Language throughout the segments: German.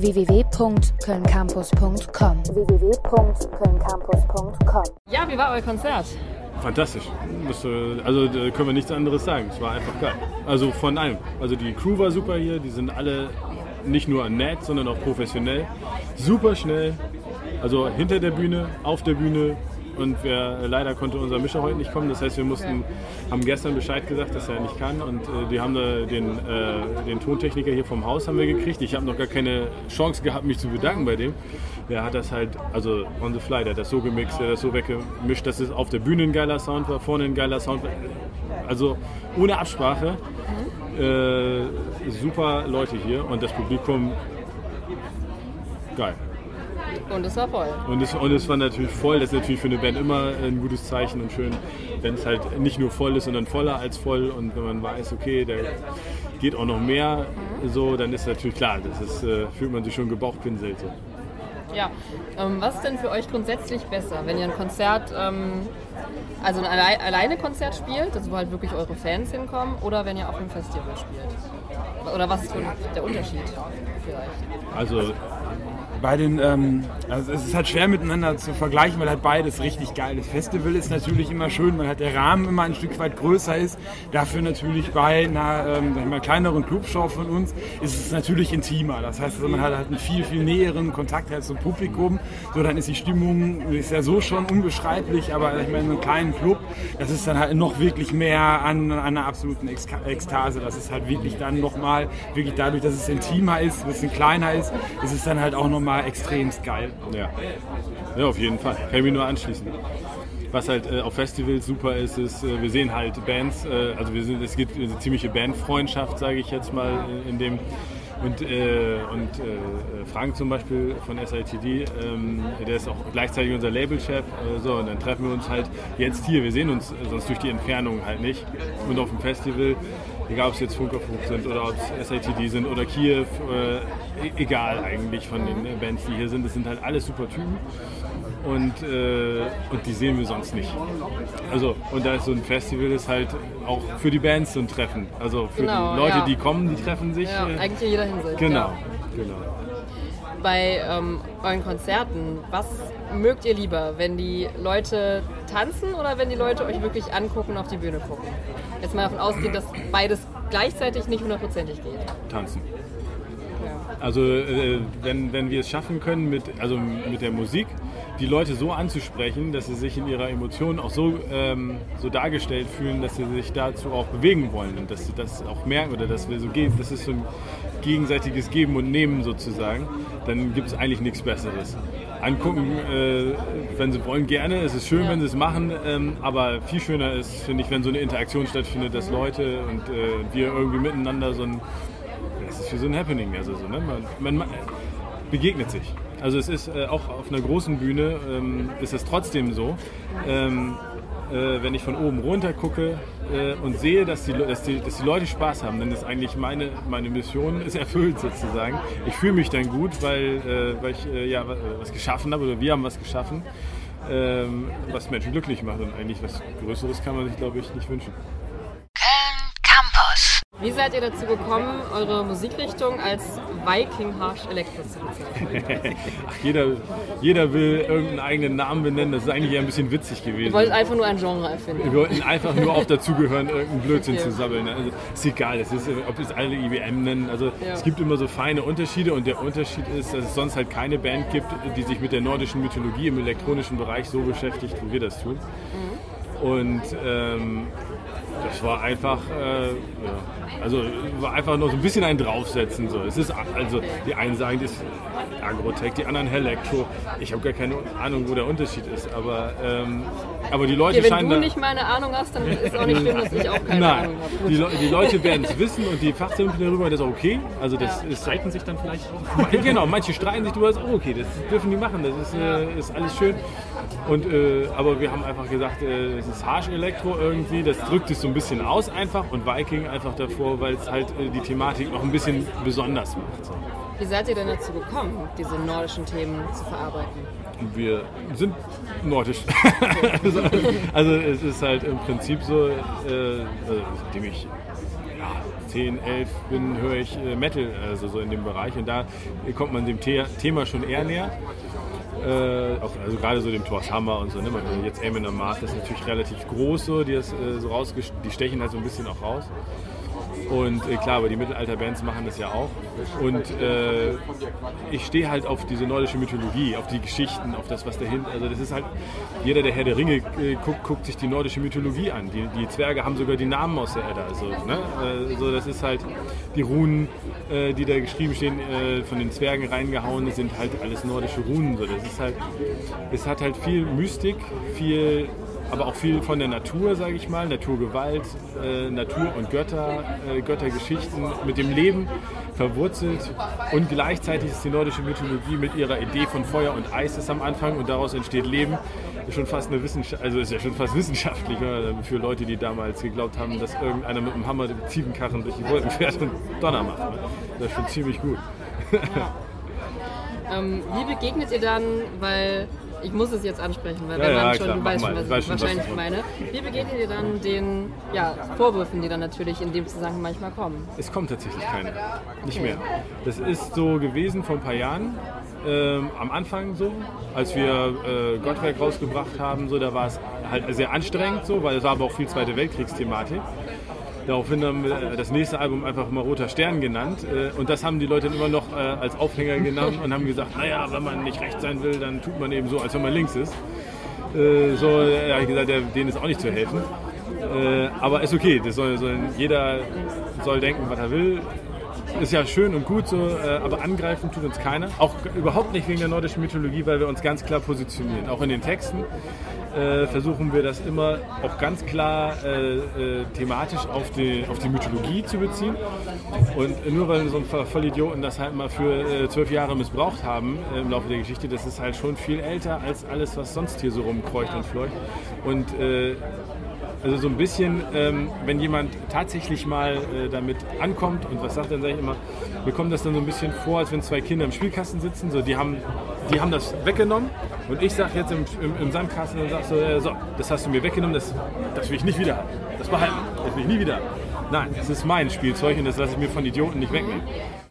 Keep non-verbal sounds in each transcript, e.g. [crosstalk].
www.kölncampus.com www.kölncampus.com Ja, wie war euer Konzert? Fantastisch. Äh, Also da können wir nichts anderes sagen. Es war einfach geil. Also von allem. Also die Crew war super hier. Die sind alle nicht nur nett, sondern auch professionell. Super schnell. Also hinter der Bühne, auf der Bühne. Und wer, leider konnte unser Mischer heute nicht kommen. Das heißt, wir mussten, haben gestern Bescheid gesagt, dass er nicht kann. Und äh, die haben da den, äh, den Tontechniker hier vom Haus haben wir gekriegt. Ich habe noch gar keine Chance gehabt, mich zu bedanken bei dem. Der hat das halt, also on the fly, der hat das so gemixt, der hat das so weggemischt, dass es auf der Bühne ein geiler Sound war, vorne ein geiler Sound war. Also ohne Absprache. Äh, super Leute hier und das Publikum geil. Und es war voll. Und es, und es war natürlich voll, das ist natürlich für eine Band immer ein gutes Zeichen und schön, wenn es halt nicht nur voll ist, sondern voller als voll und wenn man weiß, okay, da geht auch noch mehr, so, dann ist natürlich klar, das ist, äh, fühlt man sich schon gebauchpinselt. So. Ja. Ähm, was ist denn für euch grundsätzlich besser, wenn ihr ein Konzert, ähm, also ein Allei alleine Konzert spielt, also wo halt wirklich eure Fans hinkommen, oder wenn ihr auf einem Festival spielt? Oder was ist der Unterschied vielleicht? Also bei den, ähm, also es ist halt schwer miteinander zu vergleichen, weil halt beides richtig geil ist. Festival ist natürlich immer schön, weil halt der Rahmen immer ein Stück weit größer ist. Dafür natürlich bei einer ähm, sag ich mal, kleineren Clubshow von uns ist es natürlich intimer. Das heißt, also man hat halt einen viel, viel näheren Kontakt halt zum Publikum. So, dann ist die Stimmung, ist ja so schon unbeschreiblich, aber ich meine, in einem kleinen Club, das ist dann halt noch wirklich mehr an, an einer absoluten Ekstase. Das ist halt wirklich dann nochmal, wirklich dadurch, dass es intimer ist, ein bisschen kleiner ist, ist es dann halt auch nochmal extremst geil. Ja. ja, auf jeden Fall. Kann ich mich nur anschließen. Was halt äh, auf Festivals super ist, ist, äh, wir sehen halt Bands, äh, also wir sind, es gibt eine ziemliche Bandfreundschaft, sage ich jetzt mal, äh, in dem und, äh, und äh, Frank zum Beispiel von SITD, ähm, der ist auch gleichzeitig unser Labelchef. Äh, so, und dann treffen wir uns halt jetzt hier. Wir sehen uns sonst durch die Entfernung halt nicht. Und auf dem Festival, egal ob es jetzt Funkerfunk sind oder ob es SITD sind oder Kiew, äh, e- egal eigentlich von den äh, Bands, die hier sind, das sind halt alles super Typen. Und, äh, und die sehen wir sonst nicht. Also, und da ist so ein Festival ist halt auch für die Bands so ein Treffen. Also für Genau, die Leute, ja. die kommen, die treffen sich. Ja, äh, eigentlich in jeder Hinsicht. Genau, Ja. genau. Bei ähm, euren Konzerten, was mögt ihr lieber, wenn die Leute tanzen oder wenn die Leute euch wirklich angucken und auf die Bühne gucken? Jetzt mal davon ausgehen, dass beides gleichzeitig nicht hundertprozentig geht. Tanzen. Ja. Also äh, wenn, wenn wir es schaffen können, mit, also mit der Musik die Leute so anzusprechen, dass sie sich in ihrer Emotion auch so, ähm, so dargestellt fühlen, dass sie sich dazu auch bewegen wollen und dass sie das auch merken oder dass wir so gehen, das ist so ein gegenseitiges Geben und Nehmen sozusagen, dann gibt es eigentlich nichts Besseres. Angucken, äh, wenn sie wollen, gerne. Es ist schön, Ja. wenn sie es machen, ähm, aber viel schöner ist, finde ich, wenn so eine Interaktion stattfindet, dass Leute und äh, wir irgendwie miteinander so ein es ist wie so ein Happening. Also so, ne? man, man, man begegnet sich. Also es ist äh, auch auf einer großen Bühne ähm, ist es trotzdem so, ähm, äh, wenn ich von oben runter gucke äh, und sehe, dass die, dass, die, dass die Leute Spaß haben, dann ist eigentlich meine, meine Mission ist erfüllt sozusagen. Ich fühle mich dann gut, weil, äh, weil ich äh, ja, wa- was geschaffen habe oder wir haben was geschaffen, ähm, was Menschen glücklich macht. Und eigentlich was Größeres kann man sich, glaube ich, nicht wünschen. Wie seid ihr dazu gekommen, eure Musikrichtung als Viking Harsh Electro zu bezeichnen? [laughs] Ach, jeder, jeder will irgendeinen eigenen Namen benennen. Das ist eigentlich eher ein bisschen witzig gewesen. Ihr wollt einfach nur ein Genre erfinden. Wir wollten einfach nur auf dazugehören, irgendeinen Blödsinn Okay. zu sabbeln. Also ist egal, das ist, ob es alle IBM nennen. Also Ja. es gibt immer so feine Unterschiede und der Unterschied ist, dass es sonst halt keine Band gibt, die sich mit der nordischen Mythologie im elektronischen Bereich so beschäftigt, wie wir das tun. Und ähm, das war einfach, äh, ja, also war einfach nur so ein bisschen ein Draufsetzen. So. Es ist also die einen sagen, das ist Agrotech, die anderen Elektro. Ich habe gar keine Ahnung, wo der Unterschied ist, aber ähm, aber die Leute wenn scheinen du da- nicht meine Ahnung hast, dann ist auch nicht schlimm, dass ich auch keine Nein, Ahnung habe. die, Le die Leute werden es wissen und die Fachsimpeln darüber, das ist auch okay. Also das Ja. ist, streiten sich dann vielleicht auch. genau, manche streiten sich darüber, das ist auch okay, das dürfen die machen, das ist, äh, ist alles schön. Und, äh, aber wir haben einfach gesagt, äh, es ist Harsh Elektro irgendwie, das drückt es so ein bisschen aus einfach und Viking einfach davor, weil es halt äh, die Thematik noch ein bisschen besonders macht. Wie seid ihr denn dazu gekommen, diese nordischen Themen zu verarbeiten? Wir sind nordisch. also, [laughs] also es ist halt im Prinzip so, äh, äh, seitdem ich ja, 10, 11 bin, höre ich äh, Metal, also so in dem Bereich. Und da kommt man dem The Thema schon eher näher. Äh, auch, also gerade so dem Thor's Hammer und so. Ne? Man, jetzt Aim in the Mark, das ist natürlich relativ groß so, die, das, äh, so rausgest- die stechen halt so ein bisschen auch raus. Und äh, klar, aber die Mittelalter-Bands machen das ja auch. Und äh, ich stehe halt auf diese nordische Mythologie, auf die Geschichten, auf das, was dahinter. Also das ist halt, jeder, der Herr der Ringe äh, guckt, guckt sich die nordische Mythologie an. Die, die Zwerge haben sogar die Namen aus der Edda. Also, ne? äh, so, das ist halt die Runen, äh, die da geschrieben stehen, äh, von den Zwergen reingehauen, sind halt alles nordische Runen. So. Das ist halt, es hat halt viel Mystik, viel aber auch viel von der Natur, sage ich mal, Naturgewalt, Natur und Götter, Göttergeschichten mit dem Leben verwurzelt und gleichzeitig ist die nordische Mythologie mit ihrer Idee von Feuer und Eis ist am Anfang und daraus entsteht Leben, ist schon fast eine Wissenschaft, also ist ja schon fast [laughs] wissenschaftlich äh, für Leute, die damals geglaubt haben, dass irgendeiner mit einem Hammer den Ziegenkarren durch die Wolken fährt und Donner macht. Ne? Das ist schon ziemlich gut. [laughs] Ähm, wie begegnet ihr dann, weil ich muss es jetzt ansprechen, weil Ja, wenn ja, man schon, klar, du weißt schon, was Ich weiß ich schon, was wahrscheinlich du meine. Wie begegnet ihr dann den ja, Vorwürfen, die dann natürlich in dem Zusammenhang manchmal kommen? Es kommt tatsächlich keine. Nicht mehr. Das ist so gewesen vor ein paar Jahren. Ähm, am Anfang so, als wir äh, Gottwerk rausgebracht haben, so, da war es halt sehr anstrengend, so, weil es war aber auch viel Zweite Weltkriegsthematik. Daraufhin haben wir äh, das nächste Album einfach mal Roter Stern genannt. Äh, und das haben die Leute immer noch äh, als Aufhänger genommen und haben gesagt, naja, wenn man nicht rechts sein will, dann tut man eben so, als wenn man links ist. So, äh, habe ich gesagt, denen ist auch nicht zu helfen. Aber ist okay, das soll, soll, jeder soll denken, was er will. Ist ja schön und gut so, äh, aber angreifen tut uns keiner. Auch überhaupt nicht wegen der nordischen Mythologie, weil wir uns ganz klar positionieren. Auch in den Texten äh, versuchen wir das immer auch ganz klar äh, thematisch auf die, auf die Mythologie zu beziehen. Und nur weil so ein paar Vollidioten das halt mal für zwölf Jahre missbraucht haben im Laufe der Geschichte, das ist halt schon viel älter als alles, was sonst hier so rumkreucht und fleucht. Und also so ein bisschen, ähm, wenn jemand tatsächlich mal äh, damit ankommt und was sagt, dann sage ich immer, mir kommt das dann so ein bisschen vor, als wenn zwei Kinder im Spielkasten sitzen. So, die, haben, die haben das weggenommen und ich sage jetzt im, im, im Sandkasten und sage so, äh, so, das hast du mir weggenommen, das, das will ich nicht wieder. Das behalten, das will ich nie wieder. Nein, das ist mein Spielzeug und das lasse ich mir von Idioten nicht wegnehmen.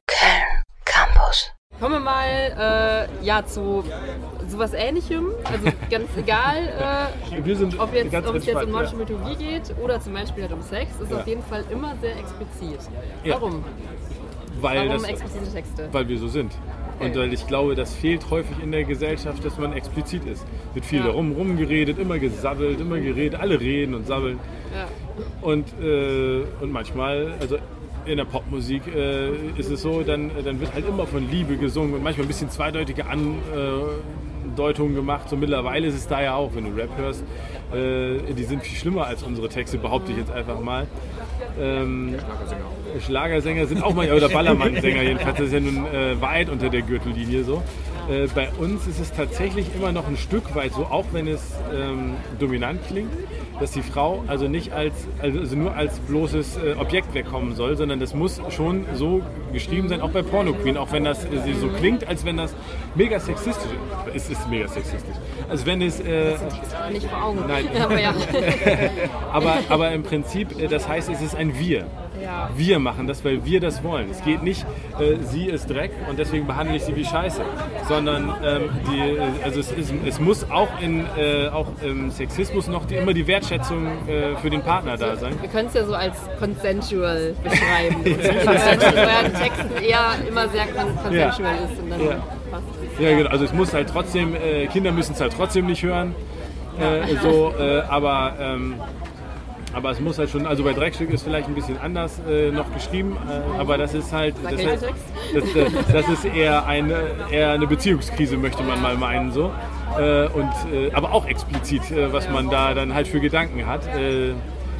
Köln Campus. Kommen wir mal äh, ja, zu sowas ähnlichem, also ganz egal, äh, Wir sind ob, jetzt, ob es jetzt um nordische. Mythologie geht oder zum Beispiel halt um Sex, ist Ja. auf jeden Fall immer sehr explizit. Ja. Warum? Weil Warum das, explizite Texte? Weil wir so sind. Und weil ich glaube, das fehlt häufig in der Gesellschaft, dass man explizit ist. Wird viel Ja. darum rumgeredet, immer gesabbelt, immer geredet, alle reden und sabbeln. Und, äh, und manchmal, also in der Popmusik äh, ist es so, dann, dann wird halt immer von Liebe gesungen und manchmal ein bisschen zweideutige Andeutungen gemacht. So mittlerweile ist es da ja auch, wenn du Rap hörst, äh, die sind viel schlimmer als unsere Texte, behaupte ich jetzt einfach mal. Ähm, Schlagersänger sind auch mal, oder Ballermann-Sänger jedenfalls, das ist ja nun äh, weit unter der Gürtellinie so. Äh, bei uns ist es tatsächlich immer noch ein Stück weit so, auch wenn es ähm, dominant klingt, dass die Frau also nicht als, also nur als bloßes äh, Objekt wegkommen soll, sondern das muss schon so geschrieben sein, auch bei Porno Queen, auch wenn das äh, so klingt, als wenn das mega sexistisch ist. Es ist mega sexistisch. Also wenn es... Äh, Nicht vor Augen. Nein. [laughs] Aber ja. [laughs] aber, aber im Prinzip, äh, das heißt, es ist ein Wir. Ja. Wir machen das, weil wir das wollen. Es geht nicht, äh, sie ist Dreck und deswegen behandle ich sie wie Scheiße, sondern ähm, die, äh, also es, ist, es muss auch, in, äh, auch im Sexismus noch die, immer die Wertschätzung äh, für den Partner da sein. Wir können es ja so als consensual [laughs] beschreiben. Weil in euren Texten eher immer sehr con consensual ist. Und dann Ja. passt es. Ja, genau. Also es muss halt trotzdem, äh, Kinder müssen es halt trotzdem nicht hören. Äh, so, aber, ähm, aber es muss halt schon, also bei Dreckstück ist vielleicht ein bisschen anders äh, noch geschrieben, äh, aber das ist halt, das, Text? das, das, das ist eher eine, eher eine Beziehungskrise, möchte man mal meinen so. Äh, und, äh, aber auch explizit, äh, was man da dann halt für Gedanken hat. Äh,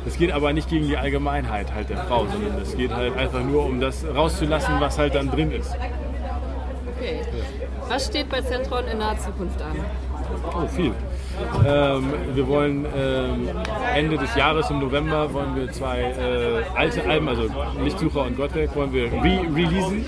das geht aber nicht gegen die Allgemeinheit halt der Frau, sondern es geht halt einfach nur um das rauszulassen, was halt dann drin ist. Okay. Was steht bei Zentron in naher Zukunft an? Oh, viel. Ähm, wir wollen ähm, Ende des Jahres im November wollen wir zwei äh, alte Alben, also Lichtsucher und Gottwerk, wollen wir re-releasen.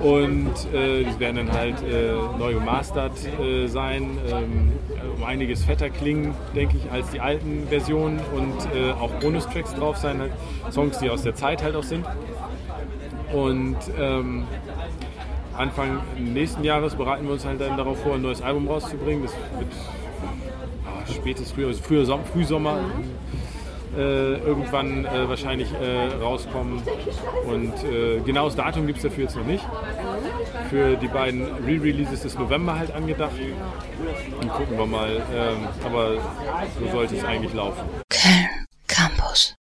Und äh, die werden dann halt äh, neu gemastert äh, sein, ähm, um einiges fetter klingen, denke ich, als die alten Versionen und äh, auch Bonustracks drauf sein, halt Songs, die aus der Zeit halt auch sind. Und ähm, Anfang nächsten Jahres bereiten wir uns halt dann darauf vor, ein neues Album rauszubringen. Das wird spätes Frühjahr, also früher Som Frühsommer äh, irgendwann äh, wahrscheinlich äh, rauskommen. Und äh, genaues Datum gibt es dafür jetzt noch nicht. Für die beiden Re-Releases ist November halt angedacht. Und gucken wir mal. Ähm, aber so sollte es eigentlich laufen. Köln Campus.